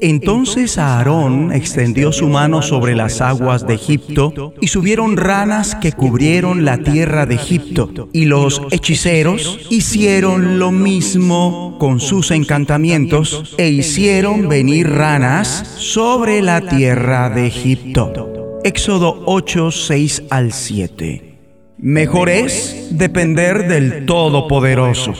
Entonces Aarón extendió su mano sobre las aguas de Egipto y subieron ranas que cubrieron la tierra de Egipto. Y los hechiceros hicieron lo mismo con sus encantamientos e hicieron venir ranas sobre la tierra de Egipto. Éxodo 8, 6 al 7. Mejor es depender del Todopoderoso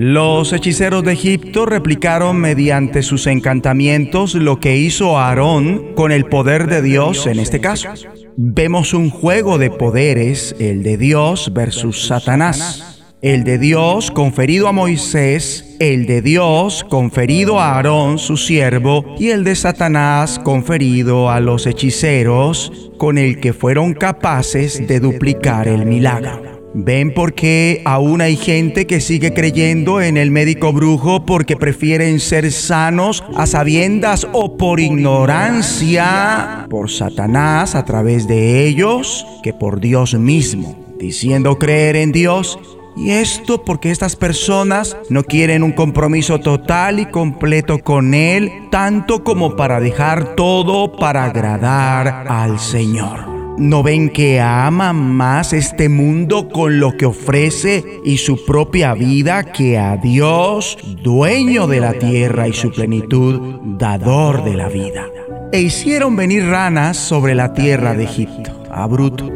los hechiceros de Egipto replicaron mediante sus encantamientos lo que hizo Aarón con el poder de Dios en este caso. Vemos un juego de poderes, el de Dios versus Satanás. El de Dios conferido a Moisés, el de Dios conferido a Aarón su siervo y el de Satanás conferido a los hechiceros con el que fueron capaces de duplicar el milagro. ¿Ven por qué aún hay gente que sigue creyendo en el médico brujo porque prefieren ser sanos a sabiendas o por ignorancia por Satanás a través de ellos que por Dios mismo, diciendo creer en Dios? Y esto porque estas personas no quieren un compromiso total y completo con Él, tanto como para dejar todo para agradar al Señor. ¿No ven que ama más este mundo con lo que ofrece y su propia vida que a Dios, dueño de la tierra y su plenitud, dador de la vida? E hicieron venir ranas sobre la tierra de Egipto. A bruto.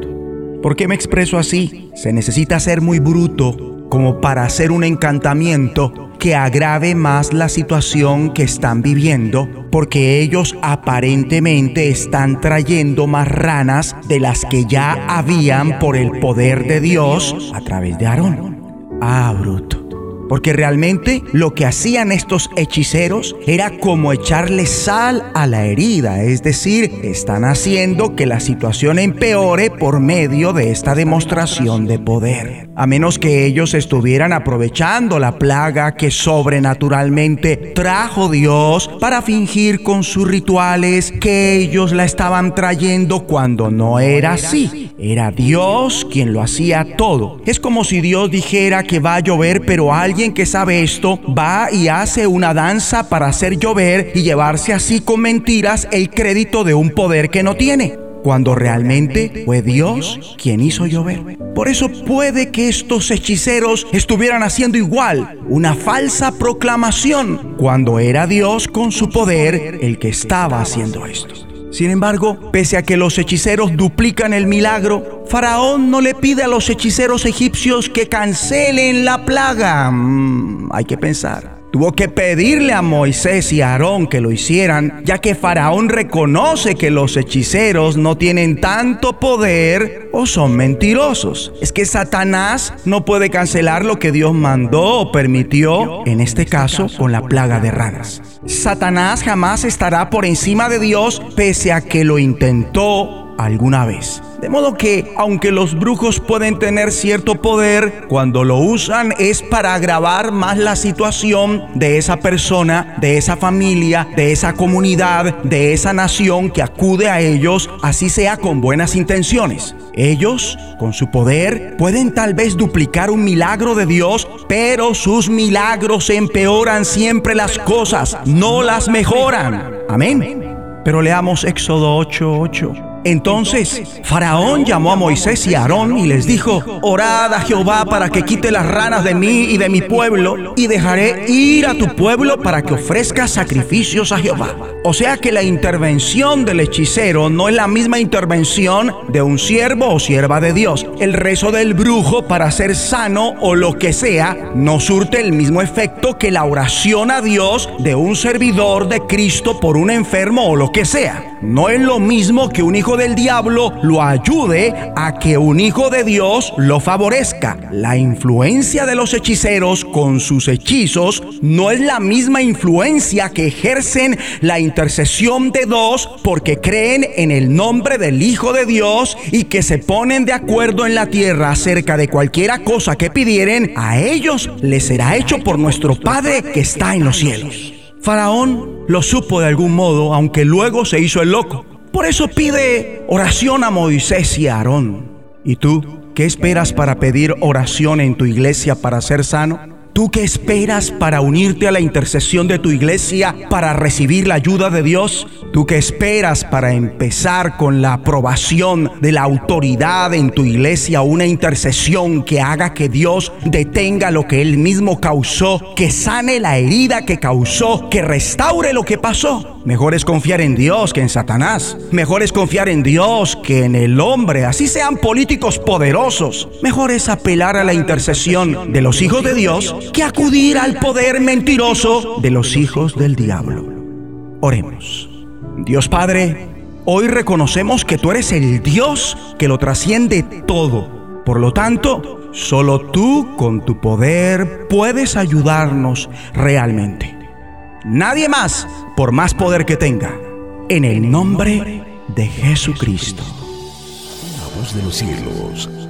¿Por qué me expreso así? Se necesita ser muy bruto como para hacer un encantamiento que agrave más la situación que están viviendo, porque ellos aparentemente están trayendo más ranas de las que ya habían por el poder de Dios a través de Aarón. Ah. Porque realmente lo que hacían estos hechiceros era como echarle sal a la herida, es decir, están haciendo que la situación empeore por medio de esta demostración de poder. A menos que ellos estuvieran aprovechando la plaga que sobrenaturalmente trajo Dios para fingir con sus rituales que ellos la estaban trayendo cuando no era así. Era Dios quien lo hacía todo. Es como si Dios dijera que va a llover, pero alguien que sabe esto va y hace una danza para hacer llover y llevarse así con mentiras el crédito de un poder que no tiene cuando realmente fue Dios quien hizo llover. Por eso puede que estos hechiceros estuvieran haciendo igual, una falsa proclamación, cuando era Dios con su poder el que estaba haciendo esto. Sin embargo, pese a que los hechiceros duplican el milagro, Faraón no le pide a los hechiceros egipcios que cancelen la plaga. Mm, hay que pensar. Tuvo que pedirle a Moisés y a Aarón que lo hicieran, ya que Faraón reconoce que los hechiceros no tienen tanto poder o son mentirosos. Es que Satanás no puede cancelar lo que Dios mandó o permitió, en este caso con la plaga de ranas. Satanás jamás estará por encima de Dios pese a que lo intentó alguna vez. De modo que, aunque los brujos pueden tener cierto poder, cuando lo usan es para agravar más la situación de esa persona, de esa familia, de esa comunidad, de esa nación que acude a ellos, así sea con buenas intenciones. Ellos, con su poder, pueden tal vez duplicar un milagro de Dios, pero sus milagros empeoran siempre las cosas, no las mejoran. Amén. Pero leamos Éxodo 8:8. Entonces Faraón llamó a Moisés y Aarón y les dijo, orad a Jehová para que quite las ranas de mí y de mi pueblo, y dejaré ir a tu pueblo para que ofrezca sacrificios a Jehová. O sea que la intervención del hechicero no es la misma intervención de un siervo o sierva de Dios. El rezo del brujo para ser sano o lo que sea no surte el mismo efecto que la oración a Dios de un servidor de Cristo por un enfermo o lo que sea. No es lo mismo que un hijo del diablo lo ayude a que un hijo de Dios lo favorezca. La influencia de los hechiceros con sus hechizos no es la misma influencia que ejercen la intercesión de dos porque creen en el nombre del Hijo de Dios y que se ponen de acuerdo en la tierra acerca de cualquiera cosa que pidieren, a ellos les será hecho por nuestro Padre que está en los cielos. Faraón lo supo de algún modo, aunque luego se hizo el loco. Por eso pide oración a Moisés y a Aarón. ¿Y tú qué esperas para pedir oración en tu iglesia para ser sano? ¿Tú qué esperas para unirte a la intercesión de tu iglesia para recibir la ayuda de Dios? ¿Tú qué esperas para empezar con la aprobación de la autoridad en tu iglesia una intercesión que haga que Dios detenga lo que Él mismo causó, que sane la herida que causó, que restaure lo que pasó? Mejor es confiar en Dios que en Satanás. Mejor es confiar en Dios que en el hombre, así sean políticos poderosos. Mejor es apelar a la intercesión de los hijos de Dios que acudir al poder mentiroso de los hijos del diablo. Oremos. Dios Padre, hoy reconocemos que tú eres el Dios que lo trasciende todo. Por lo tanto, solo tú con tu poder puedes ayudarnos realmente. Nadie más, por más poder que tenga. En el nombre de Jesucristo. La voz de los cielos,